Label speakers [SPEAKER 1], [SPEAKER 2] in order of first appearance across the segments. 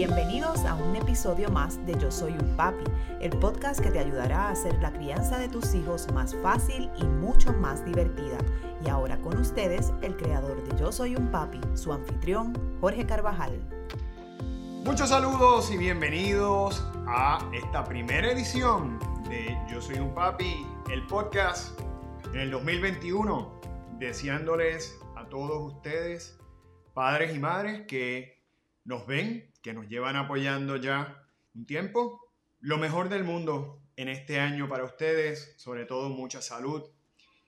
[SPEAKER 1] Bienvenidos a un episodio más de Yo Soy un Papi, el podcast que te ayudará a hacer la crianza de tus hijos más fácil y mucho más divertida. Y ahora con ustedes, el creador de Yo Soy un Papi, su anfitrión, Jorge Carvajal.
[SPEAKER 2] Muchos saludos y bienvenidos a esta primera edición de Yo Soy un Papi, el podcast en el 2021, deseándoles a todos ustedes, padres y madres, que nos ven, que nos llevan apoyando ya un tiempo, lo mejor del mundo en este año para ustedes, sobre todo mucha salud,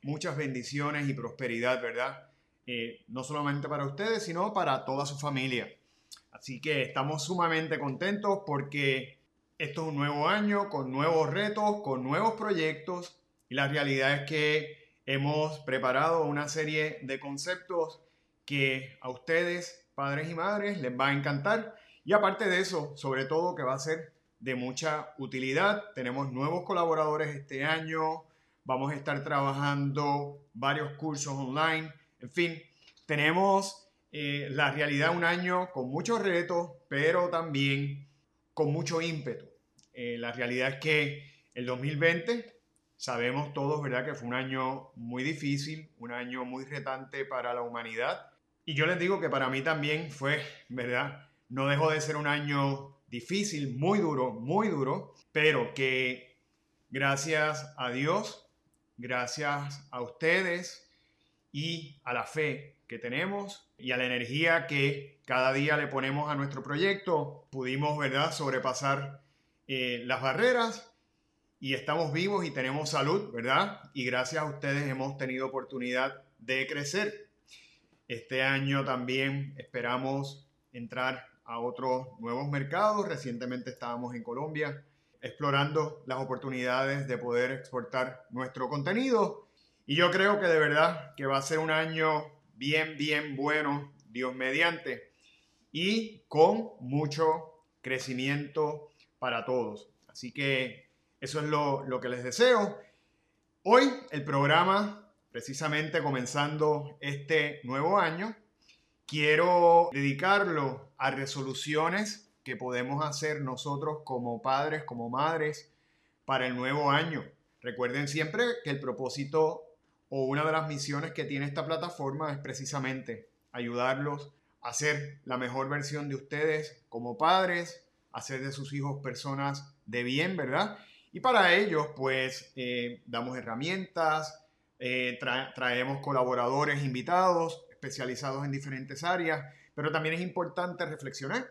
[SPEAKER 2] muchas bendiciones y prosperidad, ¿verdad? Eh, no solamente para ustedes, sino para toda su familia. Así que estamos sumamente contentos porque esto es un nuevo año con nuevos retos, con nuevos proyectos y la realidad es que hemos preparado una serie de conceptos que a ustedes, padres y madres, les va a encantar y aparte de eso, sobre todo que va a ser de mucha utilidad. Tenemos nuevos colaboradores este año, vamos a estar trabajando varios cursos online, en fin, tenemos eh, la realidad un año con muchos retos, pero también con mucho ímpetu. Eh, la realidad es que el 2020, sabemos todos, ¿verdad? Que fue un año muy difícil, un año muy retante para la humanidad. Y yo les digo que para mí también fue, ¿verdad? No dejó de ser un año difícil, muy duro, muy duro, pero que gracias a Dios, gracias a ustedes y a la fe que tenemos y a la energía que cada día le ponemos a nuestro proyecto, pudimos, ¿verdad?, sobrepasar eh, las barreras y estamos vivos y tenemos salud, ¿verdad? Y gracias a ustedes hemos tenido oportunidad de crecer. Este año también esperamos entrar a otros nuevos mercados. Recientemente estábamos en Colombia explorando las oportunidades de poder exportar nuestro contenido. Y yo creo que de verdad que va a ser un año bien, bien bueno, Dios mediante, y con mucho crecimiento para todos. Así que eso es lo, lo que les deseo. Hoy el programa, precisamente comenzando este nuevo año, quiero dedicarlo a resoluciones que podemos hacer nosotros como padres, como madres, para el nuevo año. Recuerden siempre que el propósito o una de las misiones que tiene esta plataforma es precisamente ayudarlos a ser la mejor versión de ustedes como padres, hacer de sus hijos personas de bien, ¿verdad? Y para ellos, pues, eh, damos herramientas, eh, traemos colaboradores invitados, especializados en diferentes áreas, pero también es importante reflexionar,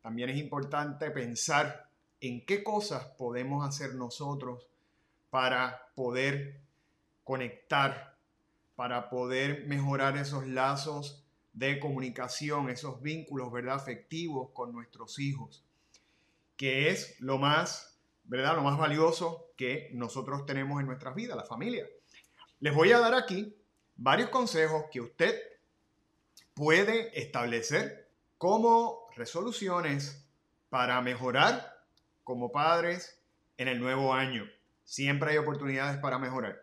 [SPEAKER 2] también es importante pensar en qué cosas podemos hacer nosotros para poder conectar, para poder mejorar esos lazos de comunicación, esos vínculos, ¿verdad?, afectivos con nuestros hijos, que es lo más, ¿verdad?, lo más valioso que nosotros tenemos en nuestras vidas, la familia. Les voy a dar aquí varios consejos que usted puede establecer como resoluciones para mejorar como padres en el nuevo año. Siempre hay oportunidades para mejorar.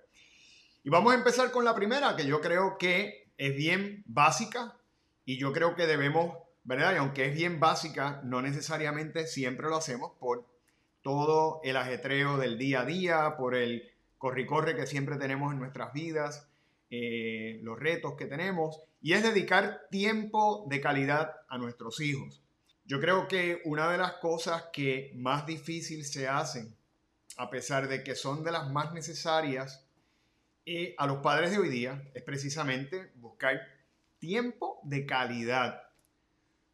[SPEAKER 2] Y vamos a empezar con la primera, que yo creo que es bien básica y yo creo que debemos, ¿verdad? Y aunque es bien básica, no necesariamente siempre lo hacemos por todo el ajetreo del día a día, por el corre-corre que siempre tenemos en nuestras vidas, eh, los retos que tenemos, y es dedicar tiempo de calidad a nuestros hijos. Yo creo que una de las cosas que más difícil se hacen, a pesar de que son de las más necesarias, y a los padres de hoy día es precisamente buscar tiempo de calidad,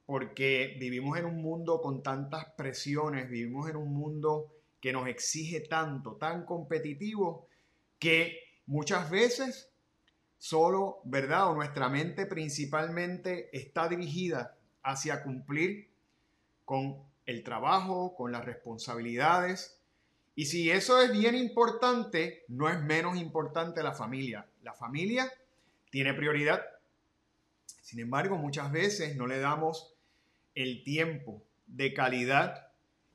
[SPEAKER 2] porque vivimos en un mundo con tantas presiones, vivimos en un mundo que nos exige tanto, tan competitivo, que muchas veces solo, ¿verdad? O nuestra mente principalmente está dirigida hacia cumplir con el trabajo, con las responsabilidades, y si eso es bien importante, no es menos importante la familia. La familia tiene prioridad. Sin embargo, muchas veces no le damos el tiempo de calidad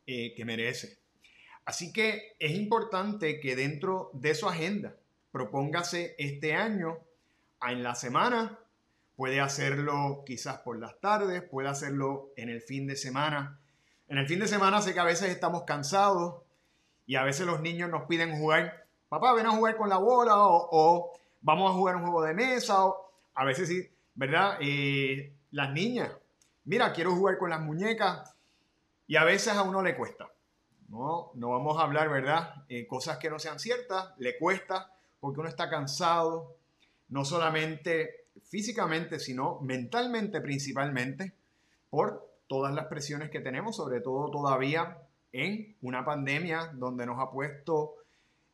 [SPEAKER 2] eh, que merece. Así que es importante que dentro de su agenda propóngase este año, en la semana, puede hacerlo quizás por las tardes, puede hacerlo en el fin de semana. En el fin de semana sé que a veces estamos cansados y a veces los niños nos piden jugar, papá, ven a jugar con la bola o, vamos a jugar un juego de mesa o a veces sí, ¿verdad? Eh, las niñas, mira, quiero jugar con las muñecas y a veces a uno le cuesta. No, no vamos a hablar, ¿verdad? Eh, cosas que no sean ciertas, le cuesta porque uno está cansado, no solamente físicamente, sino mentalmente principalmente, por todas las presiones que tenemos, sobre todo todavía en una pandemia donde nos ha puesto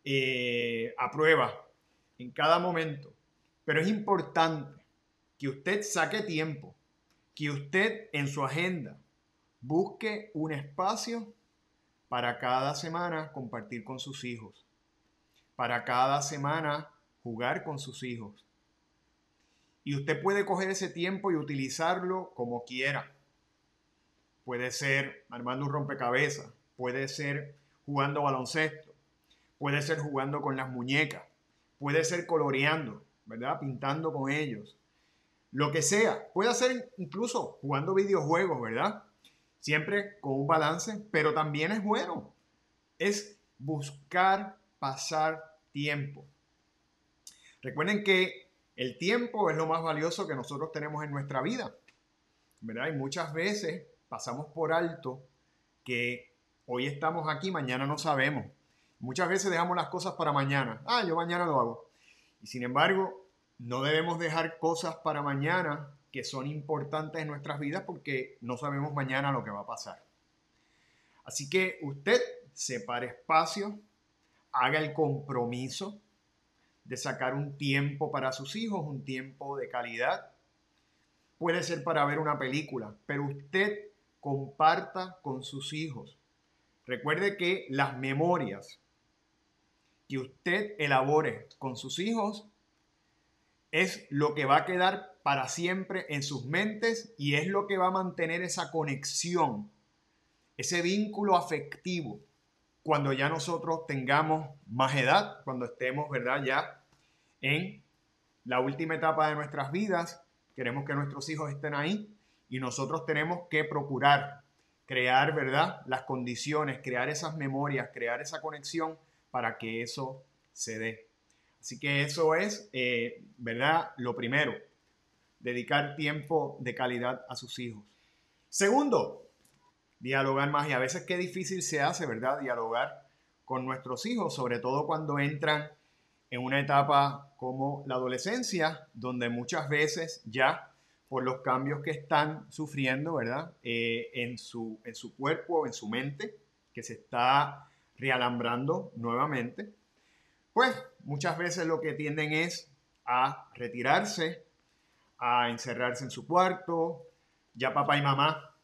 [SPEAKER 2] eh, a prueba en cada momento. Pero es importante que usted saque tiempo, que usted en su agenda busque un espacio para cada semana compartir con sus hijos, para cada semana jugar con sus hijos. Y usted puede coger ese tiempo y utilizarlo como quiera. Puede ser armando un rompecabezas, puede ser jugando baloncesto, puede ser jugando con las muñecas, puede ser coloreando, ¿verdad? Pintando con ellos. Lo que sea, puede ser incluso jugando videojuegos, ¿verdad? siempre con un balance, pero también es bueno. Es buscar pasar tiempo. Recuerden que el tiempo es lo más valioso que nosotros tenemos en nuestra vida. ¿verdad? Muchas veces pasamos por alto que hoy estamos aquí, mañana no sabemos. Muchas veces dejamos las cosas para mañana. Ah, yo mañana lo hago. Y sin embargo, no debemos dejar cosas para mañana que son importantes en nuestras vidas porque no sabemos mañana lo que va a pasar. Así que usted separe espacio, haga el compromiso de sacar un tiempo para sus hijos, un tiempo de calidad. Puede ser para ver una película, pero usted comparta con sus hijos. Recuerde que las memorias que usted elabore con sus hijos es lo que va a quedar para siempre en sus mentes y es lo que va a mantener esa conexión, ese vínculo afectivo cuando ya nosotros tengamos más edad, cuando estemos, ¿verdad? Ya en la última etapa de nuestras vidas, queremos que nuestros hijos estén ahí y nosotros tenemos que procurar crear, ¿verdad? Las condiciones, crear esas memorias, crear esa conexión para que eso se dé. Así que eso es, eh, ¿verdad? Lo primero, dedicar tiempo de calidad a sus hijos. Segundo, dialogar más. Y a veces qué difícil se hace, ¿verdad? Dialogar con nuestros hijos, sobre todo cuando entran en una etapa como la adolescencia, donde muchas veces ya por los cambios que están sufriendo, ¿verdad? Eh, en, su, en su cuerpo, en su mente, que se está realambrando nuevamente, pues muchas veces lo que tienden es a retirarse, a encerrarse en su cuarto, ya papá y mamá,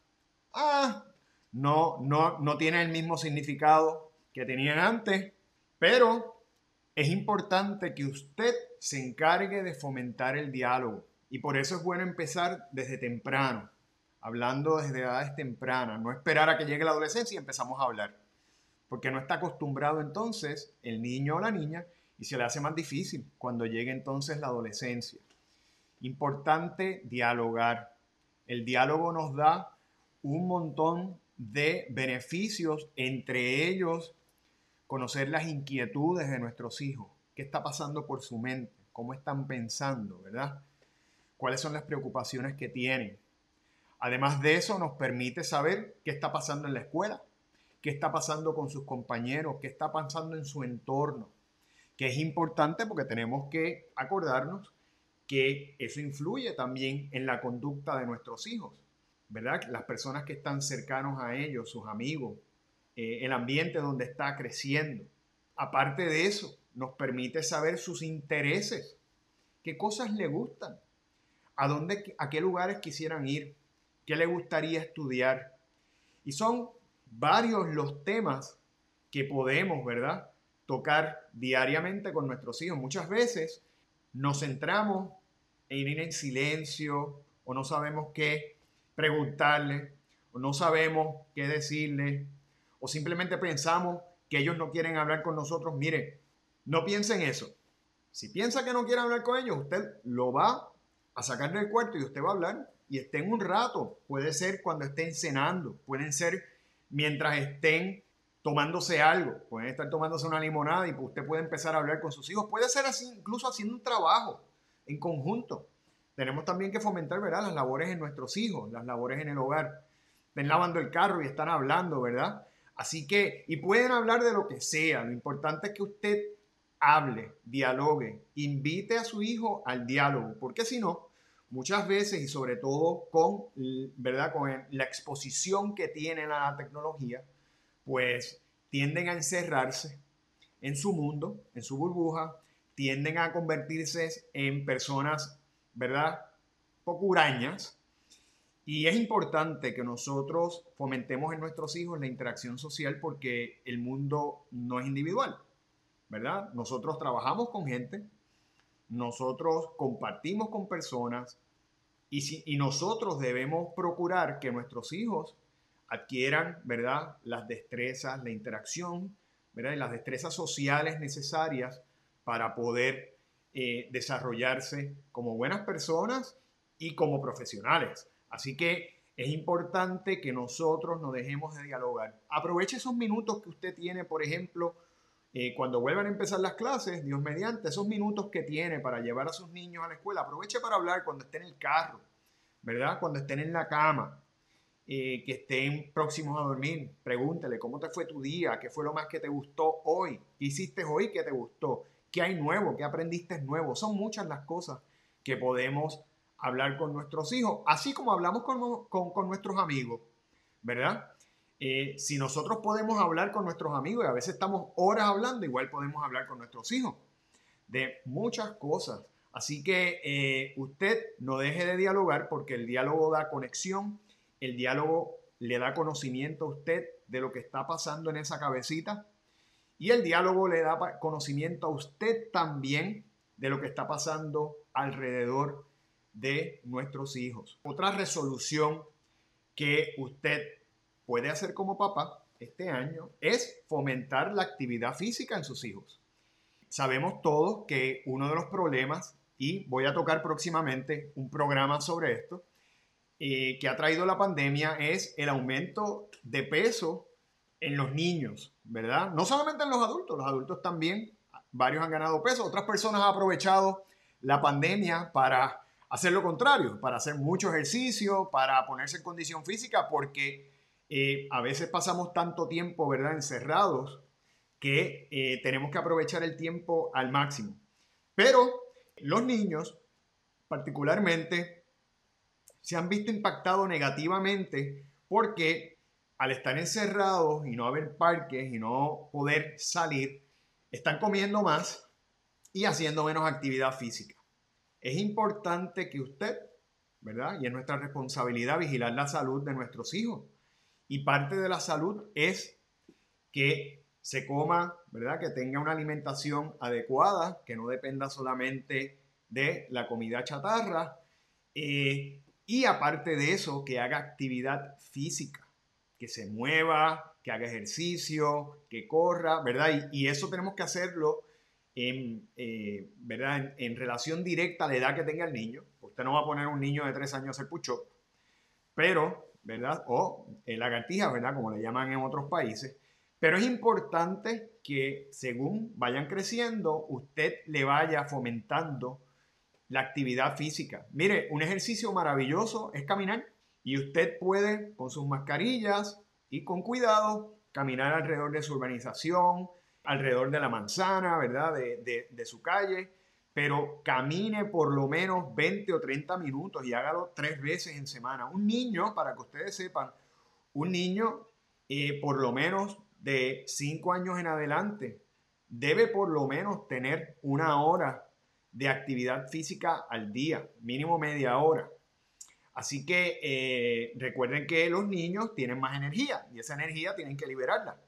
[SPEAKER 2] ah, no, no, no tienen el mismo significado que tenían antes, pero es importante que usted se encargue de fomentar el diálogo. Y por eso es bueno empezar desde temprano, hablando desde edades tempranas, no esperar a que llegue la adolescencia y empezamos a hablar porque no está acostumbrado entonces el niño o la niña y se le hace más difícil cuando llegue entonces la adolescencia. Importante dialogar. El diálogo nos da un montón de beneficios, entre ellos conocer las inquietudes de nuestros hijos, qué está pasando por su mente, cómo están pensando, ¿verdad? ¿Cuáles son las preocupaciones que tienen? Además de eso, nos permite saber qué está pasando en la escuela, qué está pasando con sus compañeros, qué está pasando en su entorno, que es importante porque tenemos que acordarnos que eso influye también en la conducta de nuestros hijos, ¿verdad? Las personas que están cercanos a ellos, sus amigos, eh, el ambiente donde está creciendo. Aparte de eso, nos permite saber sus intereses, qué cosas le gustan, a dónde, a qué lugares quisieran ir, qué le gustaría estudiar. Y son varios los temas que podemos, ¿verdad? Tocar diariamente con nuestros hijos. Muchas veces nos centramos en ir en silencio o no sabemos qué preguntarle o no sabemos qué decirle o simplemente pensamos que ellos no quieren hablar con nosotros. Mire, no piensen eso. Si piensa que no quiere hablar con ellos, usted lo va a sacar del cuarto y usted va a hablar y estén un rato. Puede ser cuando estén cenando, pueden ser mientras estén tomándose algo, pueden estar tomándose una limonada y usted puede empezar a hablar con sus hijos. Puede ser así, incluso haciendo un trabajo en conjunto. Tenemos también que fomentar, ¿verdad? Las labores en nuestros hijos, las labores en el hogar. Estén lavando el carro y están hablando, ¿verdad? Así que, y pueden hablar de lo que sea. Lo importante es que usted hable, dialogue, invite a su hijo al diálogo, porque si no, muchas veces y sobre todo con, ¿verdad? con la exposición que tienen a la tecnología, pues tienden a encerrarse en su mundo, en su burbuja, tienden a convertirse en personas, ¿verdad? Poco hurañas. Y es importante que nosotros fomentemos en nuestros hijos la interacción social porque el mundo no es individual, ¿verdad? Nosotros trabajamos con gente, nosotros compartimos con personas y, si, y nosotros debemos procurar que nuestros hijos adquieran, ¿verdad? Las destrezas, la interacción, ¿verdad? Y las destrezas sociales necesarias para poder eh, desarrollarse como buenas personas y como profesionales. Así que es importante que nosotros nos dejemos de dialogar. Aproveche esos minutos que usted tiene, por ejemplo, eh, cuando vuelvan a empezar las clases, Dios mediante, esos minutos que tiene para llevar a sus niños a la escuela, aproveche para hablar cuando esté en el carro, ¿verdad? Cuando estén en la cama, eh, que estén próximos a dormir, pregúntele cómo te fue tu día, qué fue lo más que te gustó hoy, qué hiciste hoy que te gustó, qué hay nuevo, qué aprendiste nuevo. Son muchas las cosas que podemos hablar con nuestros hijos, así como hablamos con, con nuestros amigos, ¿verdad? Eh, si nosotros podemos hablar con nuestros amigos y a veces estamos horas hablando, igual podemos hablar con nuestros hijos de muchas cosas. Así que eh, usted no deje de dialogar porque el diálogo da conexión, el diálogo le da conocimiento a usted de lo que está pasando en esa cabecita y el diálogo le da conocimiento a usted también de lo que está pasando alrededor de nuestros hijos. Otra resolución que usted puede hacer como papá este año es fomentar la actividad física en sus hijos. Sabemos todos que uno de los problemas, y voy a tocar próximamente un programa sobre esto, eh, que ha traído la pandemia es el aumento de peso en los niños, ¿verdad? No solamente en los adultos, los adultos también, varios han ganado peso, otras personas han aprovechado la pandemia para hacer lo contrario, para hacer mucho ejercicio, para ponerse en condición física, porque eh, a veces pasamos tanto tiempo, ¿verdad?, encerrados que eh, tenemos que aprovechar el tiempo al máximo. Pero los niños, particularmente, se han visto impactados negativamente porque al estar encerrados y no haber parques y no poder salir, están comiendo más y haciendo menos actividad física. Es importante que usted, ¿verdad? Y es nuestra responsabilidad vigilar la salud de nuestros hijos. Y parte de la salud es que se coma, ¿verdad? Que tenga una alimentación adecuada, que no dependa solamente de la comida chatarra. Eh, y aparte de eso, que haga actividad física, que se mueva, que haga ejercicio, que corra, ¿verdad? Y, eso tenemos que hacerlo en, eh, ¿verdad? En, relación directa a la edad que tenga el niño. Usted no va a poner un niño de tres años a hacer pero ¿verdad? O la lagartija, ¿verdad? Como le llaman en otros países. Pero es importante que según vayan creciendo, usted le vaya fomentando la actividad física. Mire, un ejercicio maravilloso es caminar y usted puede con sus mascarillas y con cuidado caminar alrededor de su urbanización, alrededor de la manzana, ¿verdad? De, de su calle pero camine por lo menos 20 o 30 minutos y hágalo tres veces en semana. Un niño, para que ustedes sepan, un niño eh, por lo menos de 5 años en adelante debe por lo menos tener una hora de actividad física al día, mínimo media hora. Así que eh, recuerden que los niños tienen más energía y esa energía tienen que liberarla.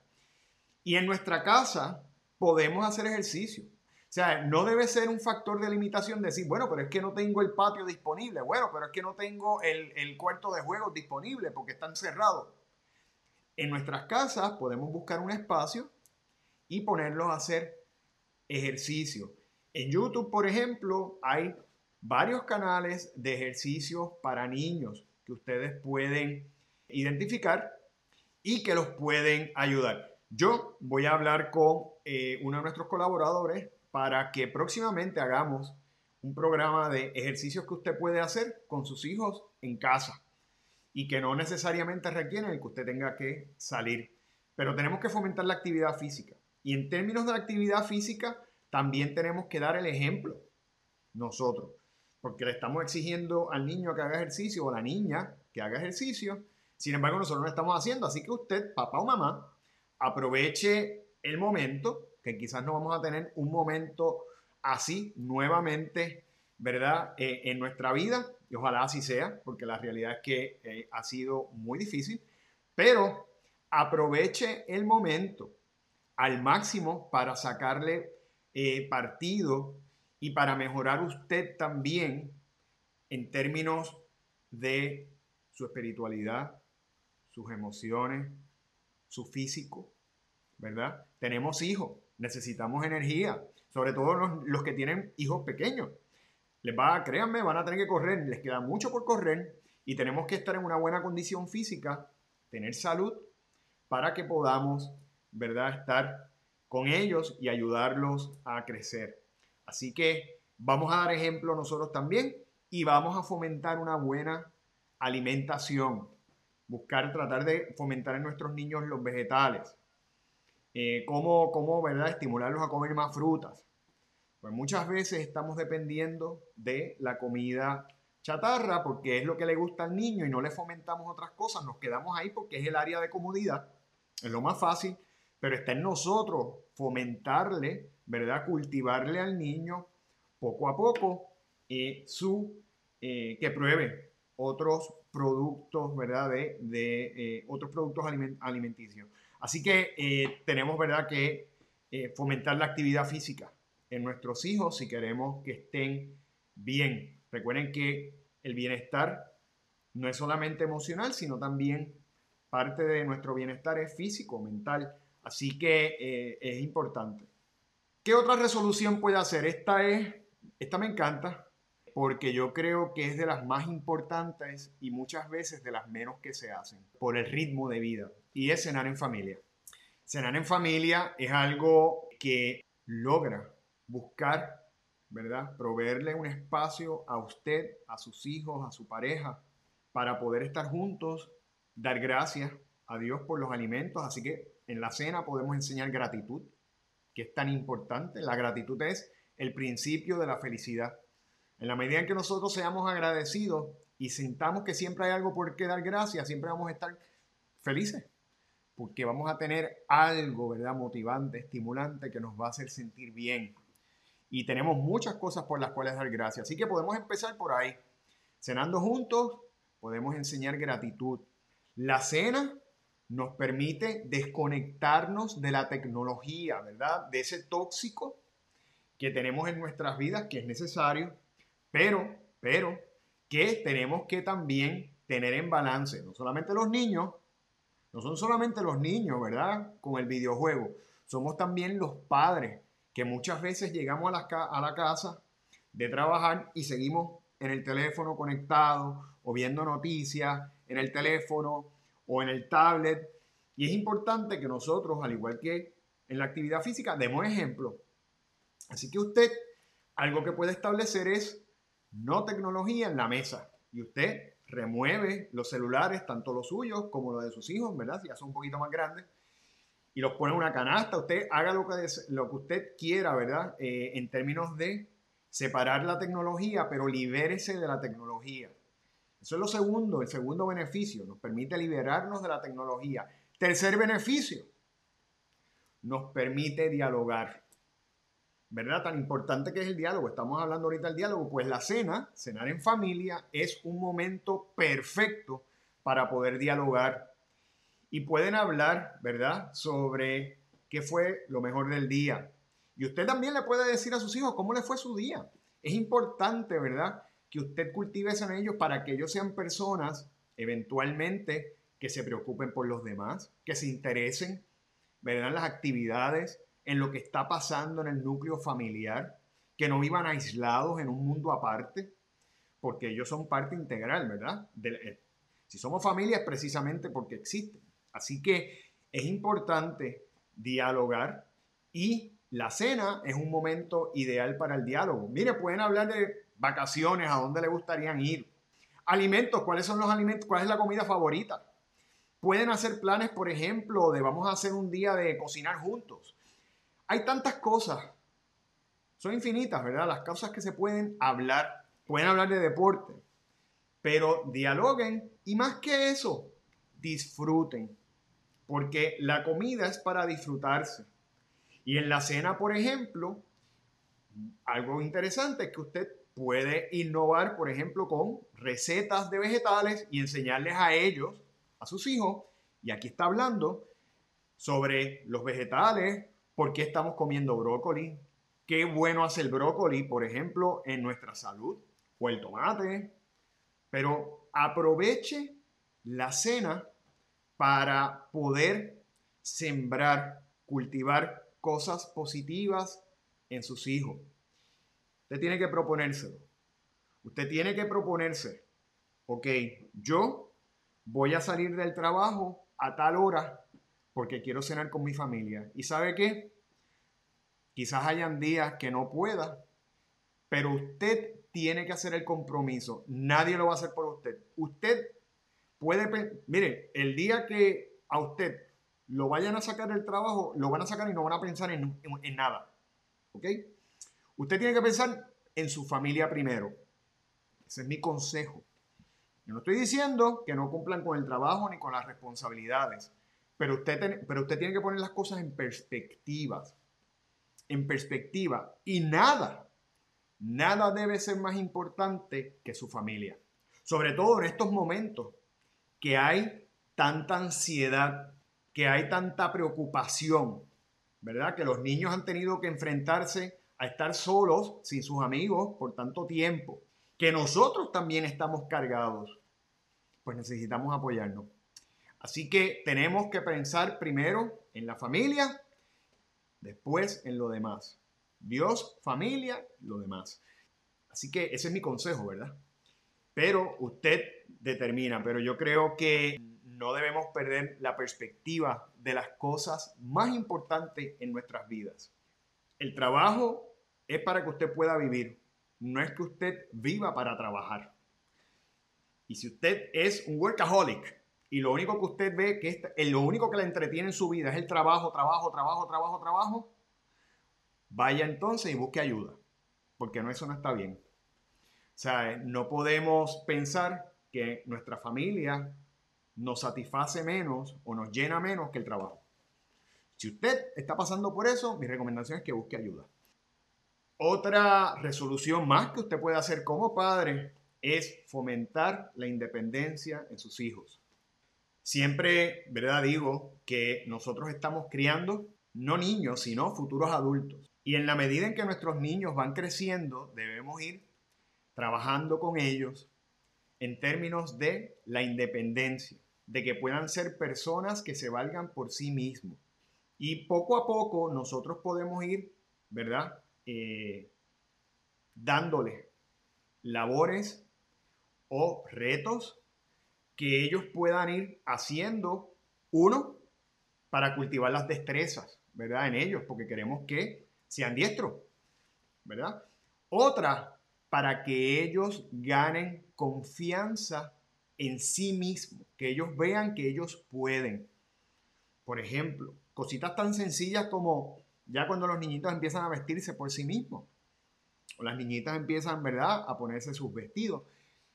[SPEAKER 2] Y en nuestra casa podemos hacer ejercicio. O sea, no debe ser un factor de limitación decir, bueno, pero es que no tengo el patio disponible, bueno, pero es que no tengo el, el cuarto de juegos disponible porque están cerrados. En nuestras casas podemos buscar un espacio y ponerlos a hacer ejercicio. En YouTube, por ejemplo, hay varios canales de ejercicios para niños que ustedes pueden identificar y que los pueden ayudar. Yo voy a hablar con eh, uno de nuestros colaboradores para que próximamente hagamos un programa de ejercicios que usted puede hacer con sus hijos en casa y que no necesariamente requieren que usted tenga que salir. Pero tenemos que fomentar la actividad física. Y en términos de la actividad física, también tenemos que dar el ejemplo nosotros, porque le estamos exigiendo al niño que haga ejercicio o a la niña que haga ejercicio. Sin embargo, nosotros no lo estamos haciendo. Así que usted, papá o mamá, aproveche el momento, que quizás no vamos a tener un momento así nuevamente, ¿verdad? Eh, en nuestra vida, y ojalá así sea, porque la realidad es que eh, ha sido muy difícil, pero aproveche el momento al máximo para sacarle eh, partido y para mejorar usted también en términos de su espiritualidad, sus emociones, su físico, ¿verdad? Tenemos hijos, necesitamos energía, sobre todo los, que tienen hijos pequeños. Les va, créanme, van a tener que correr, les queda mucho por correr y tenemos que estar en una buena condición física, tener salud para que podamos, ¿verdad?, estar con ellos y ayudarlos a crecer. Así que vamos a dar ejemplo nosotros también y vamos a fomentar una buena alimentación. Buscar, tratar de fomentar en nuestros niños los vegetales, eh, cómo, cómo ¿verdad? estimularlos a comer más frutas. Pues muchas veces estamos dependiendo de la comida chatarra porque es lo que le gusta al niño y no le fomentamos otras cosas, nos quedamos ahí porque es el área de comodidad, es lo más fácil, pero está en nosotros fomentarle, ¿verdad? Cultivarle al niño poco a poco eh, su, eh, que pruebe otros productos, ¿verdad? De, de otros productos alimenticios. Así que eh, tenemos, ¿verdad?, que eh, fomentar la actividad física en nuestros hijos si queremos que estén bien. Recuerden que el bienestar no es solamente emocional, sino también parte de nuestro bienestar es físico, mental. Así que eh, es importante. ¿Qué otra resolución puede hacer? Esta es, esta me encanta porque yo creo que es de las más importantes y muchas veces de las menos que se hacen por el ritmo de vida y es cenar en familia. Cenar en familia es algo que logra buscar, ¿verdad? Proveerle un espacio a usted, a sus hijos, a su pareja, para poder estar juntos, dar gracias a Dios por los alimentos. Así que en la cena podemos enseñar gratitud, que es tan importante. La gratitud es el principio de la felicidad. En la medida en que nosotros seamos agradecidos y sintamos que siempre hay algo por qué dar gracias, siempre vamos a estar felices porque vamos a tener algo, ¿verdad? Motivante, estimulante que nos va a hacer sentir bien. Y tenemos muchas cosas por las cuales dar gracias. Así que podemos empezar por ahí. Cenando juntos, podemos enseñar gratitud. La cena nos permite desconectarnos de la tecnología, ¿verdad? De ese tóxico que tenemos en nuestras vidas, que es necesario, pero, pero, que tenemos que también tener en balance, no solamente los niños, no son solamente los niños, ¿verdad? Con el videojuego. Somos también los padres que muchas veces llegamos a la, a la casa de trabajar y seguimos en el teléfono conectado o viendo noticias en el teléfono o en el tablet. Y es importante que nosotros, al igual que en la actividad física, demos ejemplo. Así que usted, algo que puede establecer es no tecnología en la mesa. Y usted remueve los celulares, tanto los suyos como los de sus hijos, ¿verdad? Si ya son un poquito más grandes, y los pone en una canasta. Usted haga lo que, lo que usted quiera, ¿verdad? Eh, en términos de separar la tecnología, pero libérese de la tecnología. Eso es lo segundo, el segundo beneficio. Nos permite liberarnos de la tecnología. Tercer beneficio, nos permite dialogar. ¿verdad? Tan importante que es el diálogo. Estamos hablando ahorita del diálogo, pues la cena, cenar en familia, es un momento perfecto para poder dialogar. Y pueden hablar, ¿verdad? Sobre qué fue lo mejor del día. Y usted también le puede decir a sus hijos cómo le fue su día. Es importante, ¿verdad? Que usted cultive eso en ellos para que ellos sean personas, eventualmente, que se preocupen por los demás, que se interesen, ¿verdad? En las actividades en lo que está pasando en el núcleo familiar, que no vivan aislados en un mundo aparte, porque ellos son parte integral, ¿verdad? Eh, si somos familia es precisamente porque existen. Así que es importante dialogar y la cena es un momento ideal para el diálogo. Mire, pueden hablar de vacaciones, a dónde le gustarían ir. Alimentos, ¿cuáles son los alimentos? ¿Cuál es la comida favorita? Pueden hacer planes, por ejemplo, de vamos a hacer un día de cocinar juntos. Hay tantas cosas. Son infinitas, ¿verdad? Las cosas que se pueden hablar. Pueden hablar de deporte. Pero dialoguen y más que eso, disfruten. Porque la comida es para disfrutarse. Y en la cena, por ejemplo, algo interesante es que usted puede innovar, por ejemplo, con recetas de vegetales y enseñarles a ellos, a sus hijos, y aquí está hablando sobre los vegetales, por qué estamos comiendo brócoli, qué bueno hace el brócoli, por ejemplo, en nuestra salud, o el tomate, pero aproveche la cena para poder sembrar, cultivar cosas positivas en sus hijos. Usted tiene que proponérselo. Usted tiene que proponerse, ok, yo voy a salir del trabajo a tal hora porque quiero cenar con mi familia. ¿Y sabe qué? Quizás hayan días que no pueda, pero usted tiene que hacer el compromiso. Nadie lo va a hacer por usted. Usted puede, mire, el día que a usted lo vayan a sacar del trabajo, lo van a sacar y no van a pensar en, en nada. ¿Ok? Usted tiene que pensar en su familia primero. Ese es mi consejo. Yo no estoy diciendo que no cumplan con el trabajo ni con las responsabilidades, pero usted, pero usted tiene que poner las cosas en perspectivas. En perspectiva. Y nada, nada debe ser más importante que su familia. Sobre todo en estos momentos que hay tanta ansiedad, que hay tanta preocupación, ¿verdad? Que los niños han tenido que enfrentarse a estar solos sin sus amigos por tanto tiempo, que nosotros también estamos cargados, pues necesitamos apoyarnos. Así que tenemos que pensar primero en la familia, después en lo demás. Dios, familia, lo demás. Así que ese es mi consejo, ¿verdad? Pero usted determina, pero yo creo que no debemos perder la perspectiva de las cosas más importantes en nuestras vidas. El trabajo es para que usted pueda vivir, no es que usted viva para trabajar. Y si usted es un workaholic y lo único que usted ve que es lo único que le entretiene en su vida es el trabajo, trabajo, trabajo, trabajo, trabajo, vaya entonces y busque ayuda, porque no eso no está bien. O sea, no podemos pensar que nuestra familia nos satisface menos o nos llena menos que el trabajo. Si usted está pasando por eso, mi recomendación es que busque ayuda. Otra resolución más que usted puede hacer como padre es fomentar la independencia en sus hijos. Siempre, ¿verdad? Digo que nosotros estamos criando no niños, sino futuros adultos. Y en la medida en que nuestros niños van creciendo, debemos ir trabajando con ellos en términos de la independencia, de que puedan ser personas que se valgan por sí mismos. Y poco a poco nosotros podemos ir, ¿verdad? Eh, dándole labores o retos que ellos puedan ir haciendo, uno, para cultivar las destrezas, ¿verdad? En ellos, porque queremos que sean diestros, ¿verdad? Otra, para que ellos ganen confianza en sí mismos, que ellos vean que ellos pueden. Por ejemplo, cositas tan sencillas como ya cuando los niñitos empiezan a vestirse por sí mismos, o las niñitas empiezan, ¿verdad?, a ponerse sus vestidos,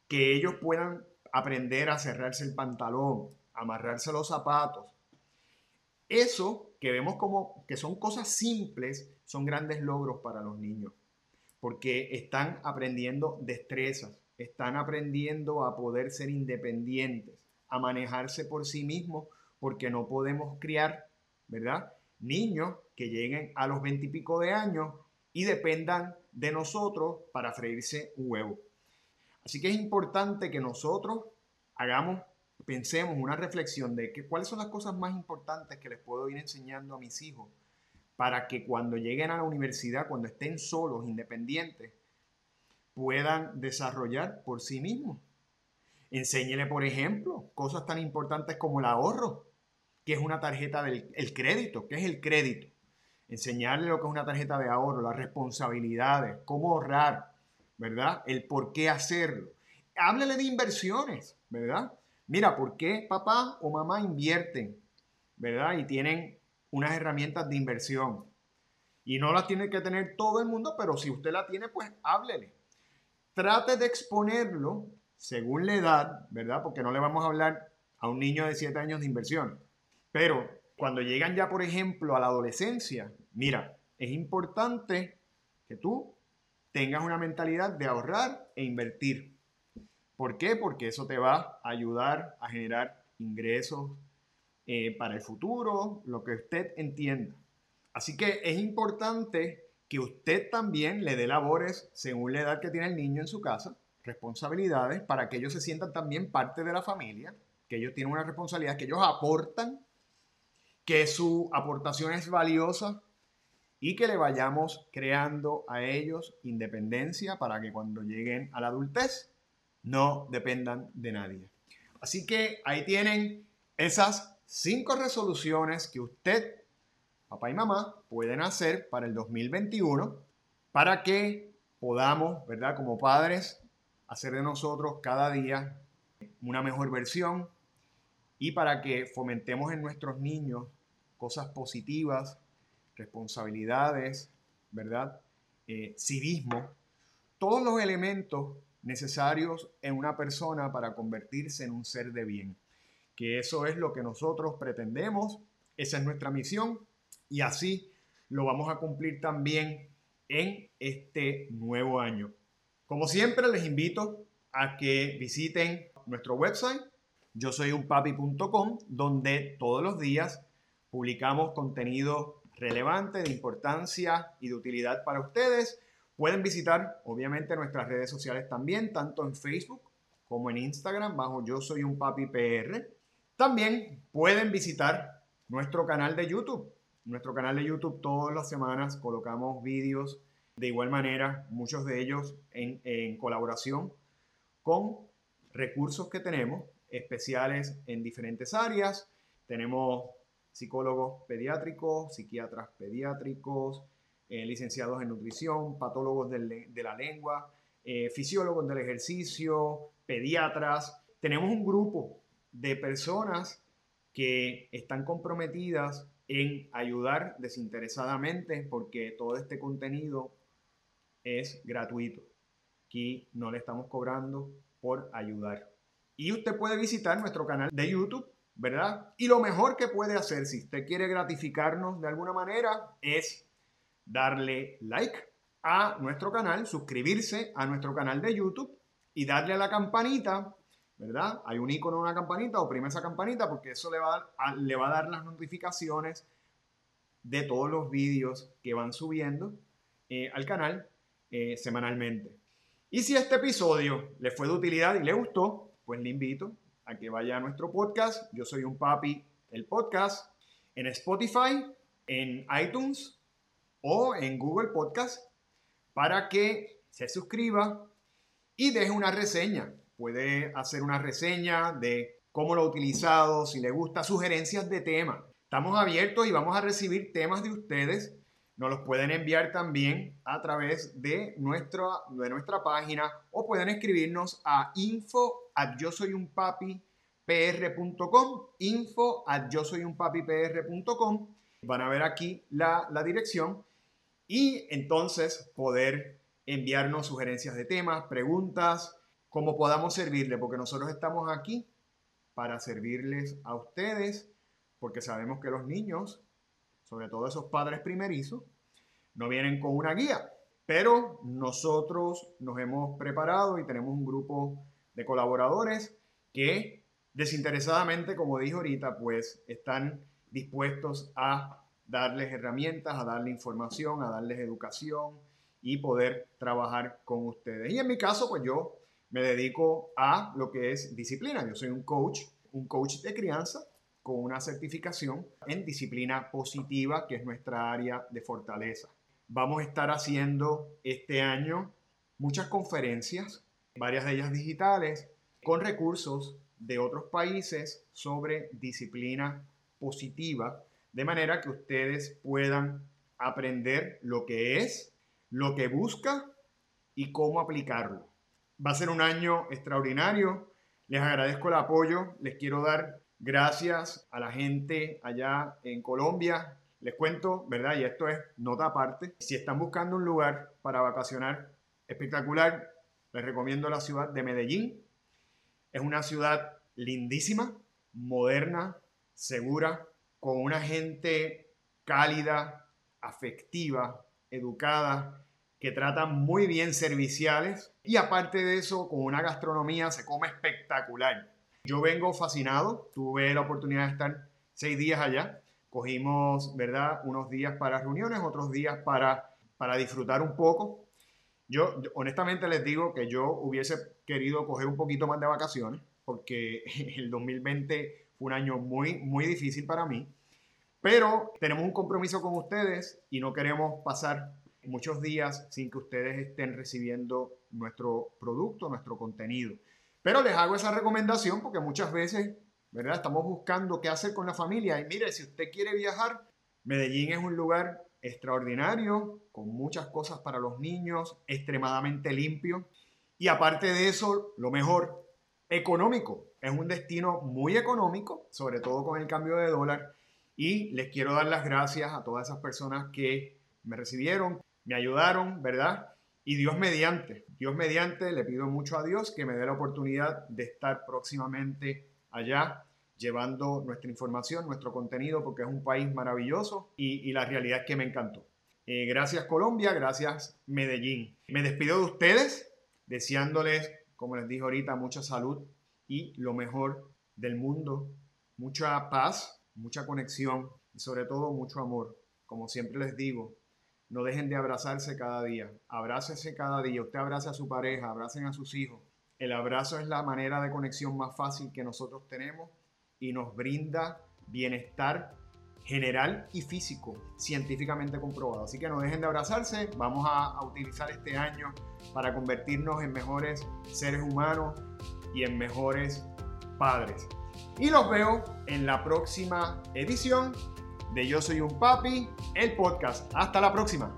[SPEAKER 2] que ellos puedan aprender a cerrarse el pantalón, amarrarse los zapatos. Eso que vemos como que son cosas simples, son grandes logros para los niños, porque están aprendiendo destrezas, están aprendiendo a poder ser independientes, a manejarse por sí mismos, porque no podemos criar, ¿verdad? Niños que lleguen a los veintipico de años y dependan de nosotros para freírse un huevo. Así que es importante que nosotros hagamos, pensemos una reflexión de que, cuáles son las cosas más importantes que les puedo ir enseñando a mis hijos para que cuando lleguen a la universidad, cuando estén solos, independientes, puedan desarrollar por sí mismos. Enséñele, por ejemplo, cosas tan importantes como el ahorro, que es una tarjeta del el crédito, que es el crédito. Enseñarle lo que es una tarjeta de ahorro, las responsabilidades, cómo ahorrar, ¿verdad? El por qué hacerlo. Háblele de inversiones, ¿verdad? Mira, ¿por qué papá o mamá invierten, ¿verdad? Y tienen unas herramientas de inversión. Y no las tiene que tener todo el mundo, pero si usted la tiene, pues háblele. Trate de exponerlo según la edad, ¿verdad? Porque no le vamos a hablar a un niño de 7 años de inversión. Pero cuando llegan ya, por ejemplo, a la adolescencia, mira, es importante que tú tengas una mentalidad de ahorrar e invertir. ¿Por qué? Porque eso te va a ayudar a generar ingresos eh, para el futuro, lo que usted entienda. Así que es importante que usted también le dé labores según la edad que tiene el niño en su casa responsabilidades para que ellos se sientan también parte de la familia, que ellos tienen una responsabilidad, que ellos aportan, que su aportación es valiosa y que le vayamos creando a ellos independencia para que cuando lleguen a la adultez no dependan de nadie. Así que ahí tienen esas cinco resoluciones que usted, papá y mamá, pueden hacer para el 2021 para que podamos, ¿verdad? Como padres, hacer de nosotros cada día una mejor versión y para que fomentemos en nuestros niños cosas positivas, responsabilidades, ¿verdad? Eh, civismo, todos los elementos necesarios en una persona para convertirse en un ser de bien. Que eso es lo que nosotros pretendemos, esa es nuestra misión y así lo vamos a cumplir también en este nuevo año. Como siempre, les invito a que visiten nuestro website, yo soy unpapi.com, donde todos los días publicamos contenido relevante, de importancia y de utilidad para ustedes. Pueden visitar, obviamente, nuestras redes sociales también, tanto en Facebook como en Instagram, bajo Yo Soy un Papi PR. También pueden visitar nuestro canal de YouTube. Nuestro canal de YouTube todas las semanas colocamos vídeos de igual manera, muchos de ellos en, colaboración con recursos que tenemos, especiales en diferentes áreas. Tenemos psicólogos pediátricos, psiquiatras pediátricos, eh, licenciados en nutrición, patólogos de, la lengua, eh, fisiólogos del ejercicio, pediatras. Tenemos un grupo de personas que están comprometidas en ayudar desinteresadamente porque todo este contenido es gratuito. Aquí no le estamos cobrando por ayudar. Y usted puede visitar nuestro canal de YouTube, ¿verdad? Y lo mejor que puede hacer si usted quiere gratificarnos de alguna manera es darle like a nuestro canal, suscribirse a nuestro canal de YouTube y darle a la campanita, ¿verdad? Hay un icono de una campanita, oprime esa campanita porque eso le va a, le va a dar las notificaciones de todos los vídeos que van subiendo eh, al canal eh, semanalmente. Y si este episodio le fue de utilidad y le gustó, pues le invito a que vaya a nuestro podcast. Yo soy un papi, el podcast, en Spotify, en iTunes o en Google Podcast para que se suscriba y deje una reseña. Puede hacer una reseña de cómo lo ha utilizado, si le gusta, sugerencias de tema. Estamos abiertos y vamos a recibir temas de ustedes nos los pueden enviar también a través de nuestra, de nuestra página o pueden escribirnos a info at yo soy un papi info at yo soy un Van a ver aquí la, la dirección y entonces poder enviarnos sugerencias de temas, preguntas, cómo podamos servirle, porque nosotros estamos aquí para servirles a ustedes, porque sabemos que los niños sobre todo esos padres primerizos, no vienen con una guía, pero nosotros nos hemos preparado y tenemos un grupo de colaboradores que desinteresadamente, como dije ahorita, pues están dispuestos a darles herramientas, a darle información, a darles educación y poder trabajar con ustedes. Y en mi caso, pues yo me dedico a lo que es disciplina. Yo soy un coach, un coach de crianza con una certificación en disciplina positiva, que es nuestra área de fortaleza. Vamos a estar haciendo este año muchas conferencias, varias de ellas digitales, con recursos de otros países sobre disciplina positiva, de manera que ustedes puedan aprender lo que es, lo que busca y cómo aplicarlo. Va a ser un año extraordinario. Les agradezco el apoyo. Les quiero dar gracias a la gente allá en Colombia. Les cuento, ¿verdad? Y esto es nota aparte. Si están buscando un lugar para vacacionar espectacular, les recomiendo la ciudad de Medellín. Es una ciudad lindísima, moderna, segura, con una gente cálida, afectiva, educada, que tratan muy bien serviciales y aparte de eso, con una gastronomía se come espectacular. Yo vengo fascinado, tuve la oportunidad de estar seis días allá, cogimos, ¿verdad? Unos días para reuniones, otros días para, para disfrutar un poco. Yo, honestamente les digo que yo hubiese querido coger un poquito más de vacaciones porque el 2020 fue un año muy, muy difícil para mí. Pero tenemos un compromiso con ustedes y no queremos pasar muchos días sin que ustedes estén recibiendo nuestro producto, nuestro contenido. Pero les hago esa recomendación porque muchas veces, ¿verdad? Estamos buscando qué hacer con la familia. Y mire, si usted quiere viajar, Medellín es un lugar extraordinario, con muchas cosas para los niños, extremadamente limpio. Y aparte de eso, lo mejor, económico. Es un destino muy económico, sobre todo con el cambio de dólar. Y les quiero dar las gracias a todas esas personas que me recibieron, me ayudaron, ¿verdad? Y Dios mediante, Dios mediante, le pido mucho a Dios que me dé la oportunidad de estar próximamente allá llevando nuestra información, nuestro contenido, porque es un país maravilloso y, la realidad es que me encantó. Eh, gracias Colombia, gracias Medellín. Me despido de ustedes deseándoles, como les dije ahorita, mucha salud y lo mejor del mundo, mucha paz, mucha conexión y sobre todo mucho amor. Como siempre les digo, no dejen de abrazarse cada día. Abrácese cada día. Usted abrace a su pareja, abracen a sus hijos. El abrazo es la manera de conexión más fácil que nosotros tenemos y nos brinda bienestar general y físico, científicamente comprobado. Así que no dejen de abrazarse. Vamos a, a utilizar este año para convertirnos en mejores seres humanos y en mejores padres. Y los veo en la próxima edición de Yo Soy un Papi, el podcast. Hasta la próxima.